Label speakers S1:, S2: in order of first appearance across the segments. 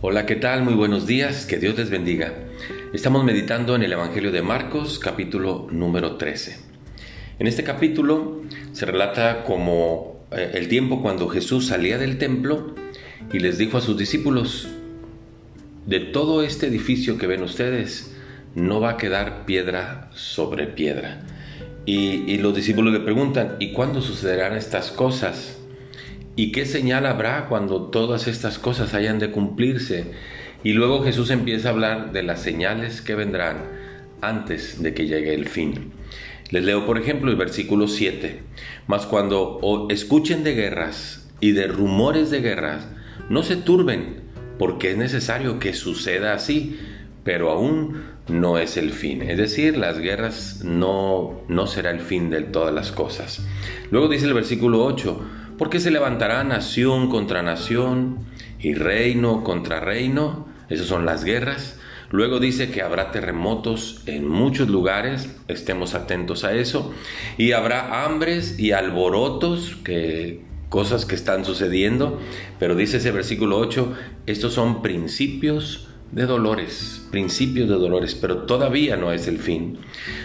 S1: Hola, ¿qué tal? Muy buenos días, que Dios les bendiga. Estamos meditando en el Evangelio de Marcos, capítulo número 13. En este capítulo se relata como eh, el tiempo cuando Jesús salía del templo y les dijo a sus discípulos, de todo este edificio que ven ustedes, no va a quedar piedra sobre piedra. Y, y los discípulos le preguntan, ¿y cuándo sucederán estas cosas? ¿Y qué señal habrá cuando todas estas cosas hayan de cumplirse? Y luego Jesús empieza a hablar de las señales que vendrán antes de que llegue el fin. Les leo, por ejemplo, el versículo 7. Mas cuando escuchen de guerras y de rumores de guerras, no se turben, porque es necesario que suceda así, pero aún no es el fin. Es decir, las guerras no, no será el fin de todas las cosas. Luego dice el versículo 8, porque se levantará nación contra nación y reino contra reino. Esas son las guerras. Luego dice que habrá terremotos en muchos lugares, estemos atentos a eso, y habrá hambres y alborotos, que cosas que están sucediendo, pero dice ese versículo 8, estos son principios de dolores, principios de dolores, pero todavía no es el fin.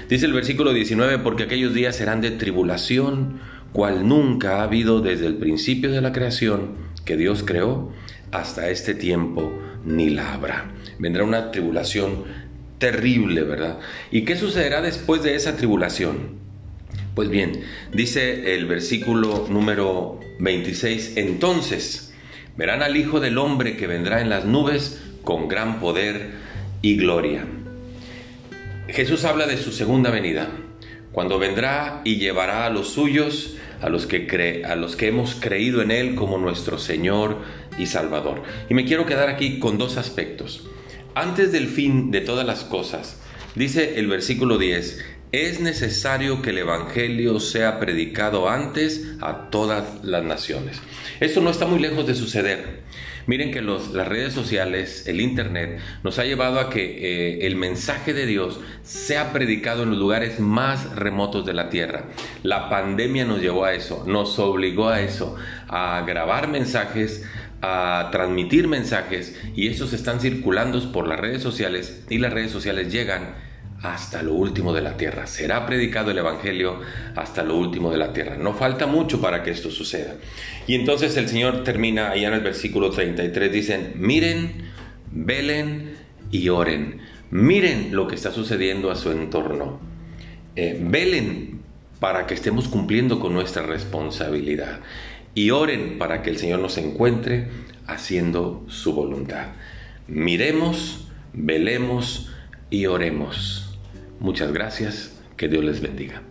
S1: Dice el versículo 19, porque aquellos días serán de tribulación, cual nunca ha habido desde el principio de la creación que Dios creó hasta este tiempo, ni la habrá. Vendrá una tribulación terrible, ¿verdad? ¿Y qué sucederá después de esa tribulación? Pues bien, dice el versículo número 26, entonces verán al Hijo del Hombre que vendrá en las nubes con gran poder y gloria. Jesús habla de su segunda venida, cuando vendrá y llevará a los suyos a los que, a los que hemos creído en Él como nuestro Señor y Salvador. Y me quiero quedar aquí con dos aspectos. Antes del fin de todas las cosas, dice el versículo 10, es necesario que el Evangelio sea predicado antes a todas las naciones. Esto no está muy lejos de suceder. Miren que las redes sociales, el Internet, nos ha llevado a que eh, el mensaje de Dios sea predicado en los lugares más remotos de la tierra. La pandemia nos llevó a eso, nos obligó a eso, a grabar mensajes, a transmitir mensajes y esos están circulando por las redes sociales y las redes sociales llegan hasta lo último de la tierra. Será predicado el Evangelio hasta lo último de la tierra. No falta mucho para que esto suceda. Y entonces el Señor termina allá en el versículo 33, dicen, miren, velen y oren. Miren lo que está sucediendo a su entorno. Eh, velen para que estemos cumpliendo con nuestra responsabilidad. Y oren para que el Señor nos encuentre haciendo su voluntad. Miremos, velemos y oremos. Muchas gracias, que Dios les bendiga.